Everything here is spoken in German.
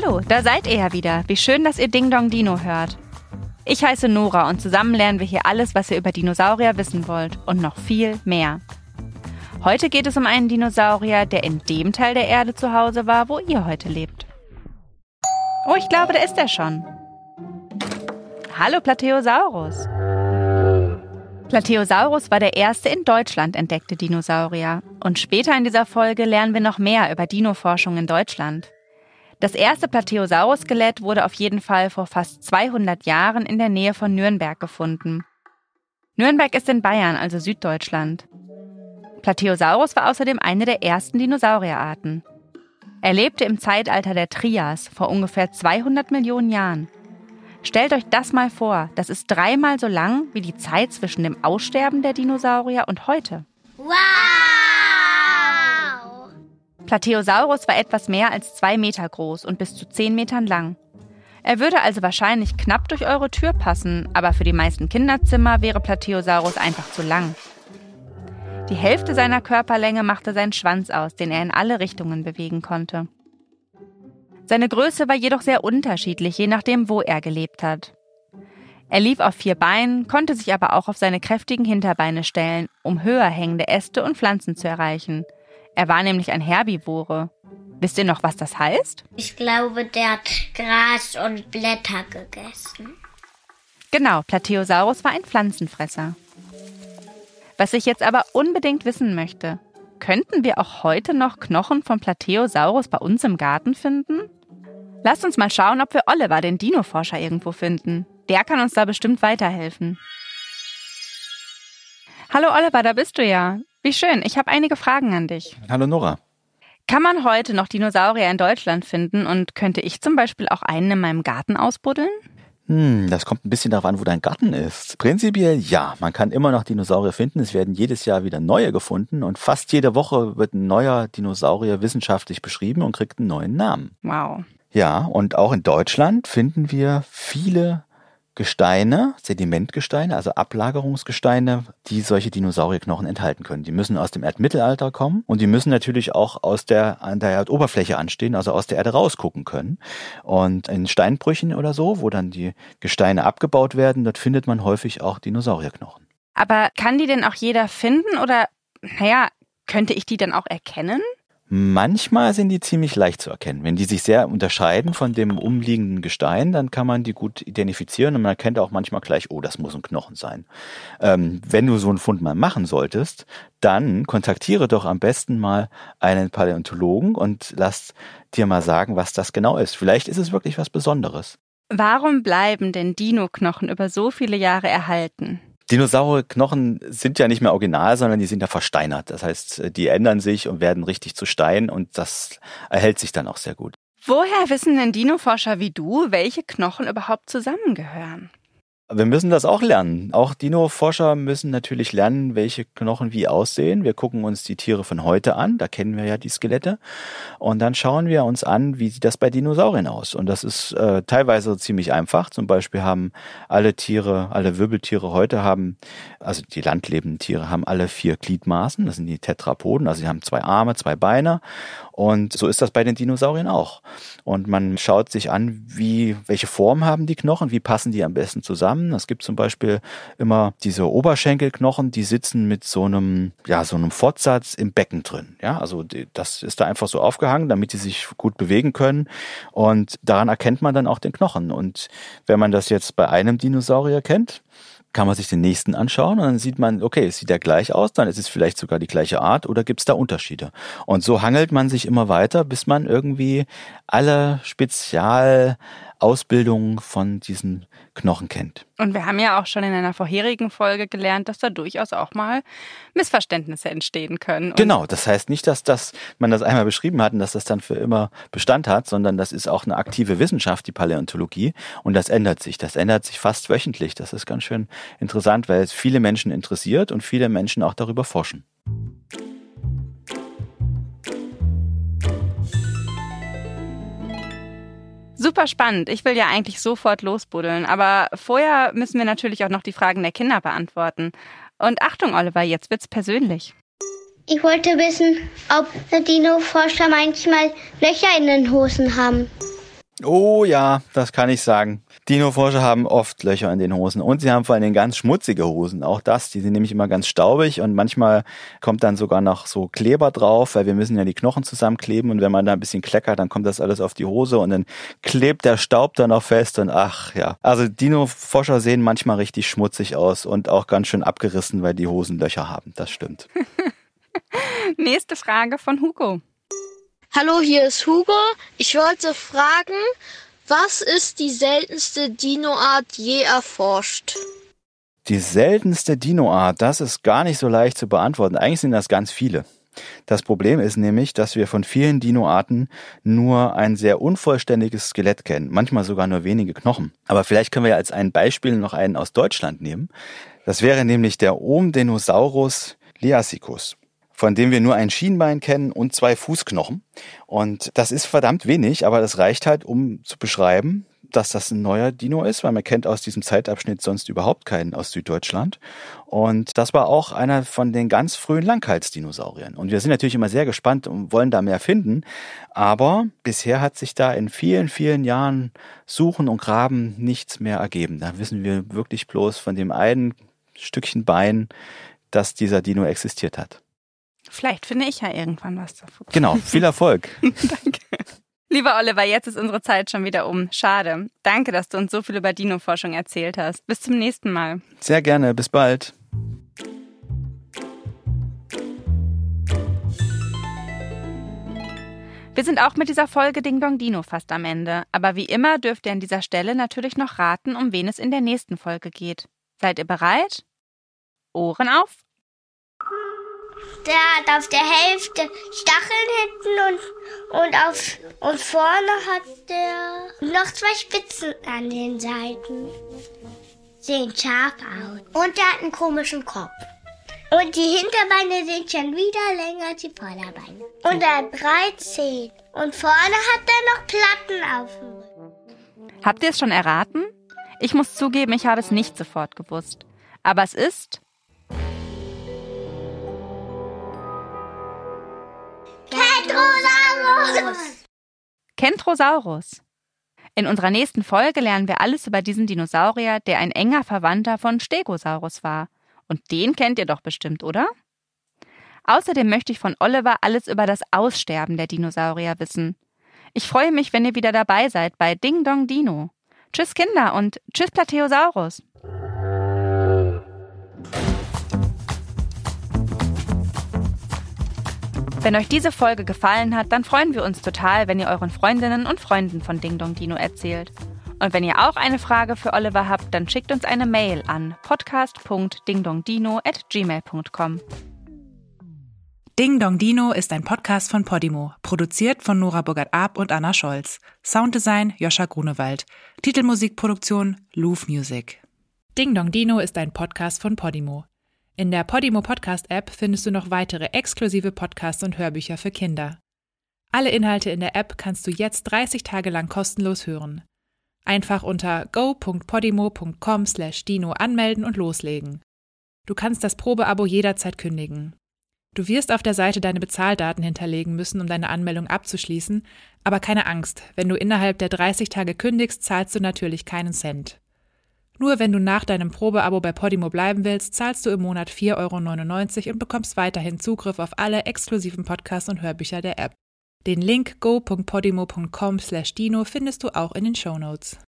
Hallo, da seid ihr ja wieder. Wie schön, dass ihr Ding Dong Dino hört. Ich heiße Nora und zusammen lernen wir hier alles, was ihr über Dinosaurier wissen wollt und noch viel mehr. Heute geht es um einen Dinosaurier, der in dem Teil der Erde zu Hause war, wo ihr heute lebt. Oh, ich glaube, da ist er schon. Hallo Plateosaurus. Plateosaurus war der erste in Deutschland entdeckte Dinosaurier. Und später in dieser Folge lernen wir noch mehr über Dinoforschung in Deutschland. Das erste Plateosaurus-Skelett wurde auf jeden Fall vor fast 200 Jahren in der Nähe von Nürnberg gefunden. Nürnberg ist in Bayern, also Süddeutschland. Plateosaurus war außerdem eine der ersten Dinosaurierarten. Er lebte im Zeitalter der Trias vor ungefähr 200 Millionen Jahren. Stellt euch das mal vor, das ist dreimal so lang wie die Zeit zwischen dem Aussterben der Dinosaurier und heute. Wow! Plateosaurus war etwas mehr als zwei Meter groß und bis zu zehn Metern lang. Er würde also wahrscheinlich knapp durch eure Tür passen, aber für die meisten Kinderzimmer wäre Plateosaurus einfach zu lang. Die Hälfte seiner Körperlänge machte sein Schwanz aus, den er in alle Richtungen bewegen konnte. Seine Größe war jedoch sehr unterschiedlich, je nachdem, wo er gelebt hat. Er lief auf vier Beinen, konnte sich aber auch auf seine kräftigen Hinterbeine stellen, um höher hängende Äste und Pflanzen zu erreichen. Er war nämlich ein Herbivore. Wisst ihr noch, was das heißt? Ich glaube, der hat Gras und Blätter gegessen. Genau, Plateosaurus war ein Pflanzenfresser. Was ich jetzt aber unbedingt wissen möchte, könnten wir auch heute noch Knochen von Plateosaurus bei uns im Garten finden? Lasst uns mal schauen, ob wir Oliver, den Dinoforscher, irgendwo finden. Der kann uns da bestimmt weiterhelfen. Hallo Oliver, da bist du ja. Wie schön, ich habe einige Fragen an dich. Hallo Nora. Kann man heute noch Dinosaurier in Deutschland finden und könnte ich zum Beispiel auch einen in meinem Garten ausbuddeln? Hm, das kommt ein bisschen darauf an, wo dein Garten ist. Prinzipiell ja, man kann immer noch Dinosaurier finden. Es werden jedes Jahr wieder neue gefunden und fast jede Woche wird ein neuer Dinosaurier wissenschaftlich beschrieben und kriegt einen neuen Namen. Wow. Ja, und auch in Deutschland finden wir viele Gesteine, Sedimentgesteine, also Ablagerungsgesteine, die solche Dinosaurierknochen enthalten können. Die müssen aus dem Erdmittelalter kommen und die müssen natürlich auch aus der, an der Erdoberfläche anstehen, also aus der Erde rausgucken können. Und in Steinbrüchen oder so, wo dann die Gesteine abgebaut werden, dort findet man häufig auch Dinosaurierknochen. Aber kann die denn auch jeder finden oder, naja, könnte ich die dann auch erkennen? Manchmal sind die ziemlich leicht zu erkennen. Wenn die sich sehr unterscheiden von dem umliegenden Gestein, dann kann man die gut identifizieren und man erkennt auch manchmal gleich, oh, das muss ein Knochen sein. Ähm, wenn du so einen Fund mal machen solltest, dann kontaktiere doch am besten mal einen Paläontologen und lass dir mal sagen, was das genau ist. Vielleicht ist es wirklich was Besonderes. Warum bleiben denn Dino-Knochen über so viele Jahre erhalten? Dinosaurierknochen sind ja nicht mehr original, sondern die sind ja versteinert. Das heißt, die ändern sich und werden richtig zu Stein und das erhält sich dann auch sehr gut. Woher wissen denn Dinoforscher wie du, welche Knochen überhaupt zusammengehören? Wir müssen das auch lernen. Auch Dino-Forscher müssen natürlich lernen, welche Knochen wie aussehen. Wir gucken uns die Tiere von heute an, da kennen wir ja die Skelette. Und dann schauen wir uns an, wie sieht das bei Dinosauriern aus. Und das ist äh, teilweise ziemlich einfach. Zum Beispiel haben alle Tiere, alle Wirbeltiere heute haben, also die landlebenden Tiere haben alle vier Gliedmaßen. Das sind die Tetrapoden. Also sie haben zwei Arme, zwei Beine Und so ist das bei den Dinosauriern auch. Und man schaut sich an, wie, welche Form haben die Knochen, wie passen die am besten zusammen. Es gibt zum Beispiel immer diese Oberschenkelknochen, die sitzen mit so einem, ja, so einem Fortsatz im Becken drin. Ja, also das ist da einfach so aufgehangen, damit die sich gut bewegen können. Und daran erkennt man dann auch den Knochen. Und wenn man das jetzt bei einem Dinosaurier kennt, kann man sich den nächsten anschauen und dann sieht man, okay, sieht der gleich aus, dann ist es vielleicht sogar die gleiche Art oder gibt es da Unterschiede. Und so hangelt man sich immer weiter, bis man irgendwie alle Spezialausbildungen von diesen Knochen kennt. Und wir haben ja auch schon in einer vorherigen Folge gelernt, dass da durchaus auch mal Missverständnisse entstehen können. Genau, das heißt nicht, dass das, man das einmal beschrieben hat und dass das dann für immer Bestand hat, sondern das ist auch eine aktive Wissenschaft, die Paläontologie, und das ändert sich. Das ändert sich fast wöchentlich. Das ist ganz schön interessant, weil es viele Menschen interessiert und viele Menschen auch darüber forschen. Super spannend. Ich will ja eigentlich sofort losbuddeln, aber vorher müssen wir natürlich auch noch die Fragen der Kinder beantworten. Und Achtung, Oliver, jetzt wird's persönlich. Ich wollte wissen, ob Dino-Forscher manchmal Löcher in den Hosen haben. Oh ja, das kann ich sagen. Dino-Forscher haben oft Löcher in den Hosen und sie haben vor Dingen ganz schmutzige Hosen. Auch das, die sind nämlich immer ganz staubig und manchmal kommt dann sogar noch so Kleber drauf, weil wir müssen ja die Knochen zusammenkleben und wenn man da ein bisschen kleckert, dann kommt das alles auf die Hose und dann klebt der Staub da noch fest und ach ja. Also Dino-Forscher sehen manchmal richtig schmutzig aus und auch ganz schön abgerissen, weil die Hosen Löcher haben. Das stimmt. Nächste Frage von Hugo. Hallo, hier ist Hugo. Ich wollte fragen, was ist die seltenste Dinoart je erforscht? Die seltenste Dinoart, das ist gar nicht so leicht zu beantworten. Eigentlich sind das ganz viele. Das Problem ist nämlich, dass wir von vielen Dinoarten nur ein sehr unvollständiges Skelett kennen, manchmal sogar nur wenige Knochen. Aber vielleicht können wir ja als ein Beispiel noch einen aus Deutschland nehmen. Das wäre nämlich der Omdenosaurus liassicus von dem wir nur ein Schienbein kennen und zwei Fußknochen. Und das ist verdammt wenig, aber das reicht halt, um zu beschreiben, dass das ein neuer Dino ist, weil man kennt aus diesem Zeitabschnitt sonst überhaupt keinen aus Süddeutschland. Und das war auch einer von den ganz frühen Langhalsdinosauriern. Und wir sind natürlich immer sehr gespannt und wollen da mehr finden. Aber bisher hat sich da in vielen, vielen Jahren Suchen und Graben nichts mehr ergeben. Da wissen wir wirklich bloß von dem einen Stückchen Bein, dass dieser Dino existiert hat. Vielleicht finde ich ja irgendwann was davon. Genau, viel Erfolg. Danke. Lieber Oliver, jetzt ist unsere Zeit schon wieder um. Schade. Danke, dass du uns so viel über Dino-Forschung erzählt hast. Bis zum nächsten Mal. Sehr gerne, bis bald. Wir sind auch mit dieser Folge Ding Dong Dino fast am Ende. Aber wie immer dürft ihr an dieser Stelle natürlich noch raten, um wen es in der nächsten Folge geht. Seid ihr bereit? Ohren auf Der hat auf der Hälfte Stacheln hinten und, und, auf, und vorne hat der noch zwei Spitzen an den Seiten. Sehen scharf aus. Und der hat einen komischen Kopf. Und die Hinterbeine sind schon wieder länger als die Vorderbeine. Und er hat drei Zehen. Und vorne hat er noch Platten auf dem Rücken. Habt ihr es schon erraten? Ich muss zugeben, ich habe es nicht sofort gewusst. Aber es ist Kentrosaurus! Kentrosaurus. In unserer nächsten Folge lernen wir alles über diesen Dinosaurier, der ein enger Verwandter von Stegosaurus war. Und den kennt ihr doch bestimmt, oder? Außerdem möchte ich von Oliver alles über das Aussterben der Dinosaurier wissen. Ich freue mich, wenn ihr wieder dabei seid bei Ding Dong Dino. Tschüss Kinder und tschüss Plateosaurus. Wenn euch diese Folge gefallen hat, dann freuen wir uns total, wenn ihr euren Freundinnen und Freunden von Ding Dong Dino erzählt. Und wenn ihr auch eine Frage für Oliver habt, dann schickt uns eine Mail an podcast.dingdongdino@gmail.com. Ding Dong Dino ist ein Podcast von Podimo, produziert von Nora Burgert-Ab und Anna Scholz. Sounddesign Joscha Grunewald. Titelmusikproduktion Louvre Music. Ding Dong Dino ist ein Podcast von Podimo. In der Podimo Podcast App findest du noch weitere exklusive Podcasts und Hörbücher für Kinder. Alle Inhalte in der App kannst du jetzt 30 Tage lang kostenlos hören. Einfach unter go.podimo.com/dino anmelden und loslegen. Du kannst das Probeabo jederzeit kündigen. Du wirst auf der Seite deine Bezahldaten hinterlegen müssen, um deine Anmeldung abzuschließen, aber keine Angst, wenn du innerhalb der 30 Tage kündigst, zahlst du natürlich keinen Cent. Nur wenn du nach deinem Probeabo bei Podimo bleiben willst, zahlst du im Monat 4,99 Euro und bekommst weiterhin Zugriff auf alle exklusiven Podcasts und Hörbücher der App. Den Link go.podimo.com/dino findest du auch in den Show Notes.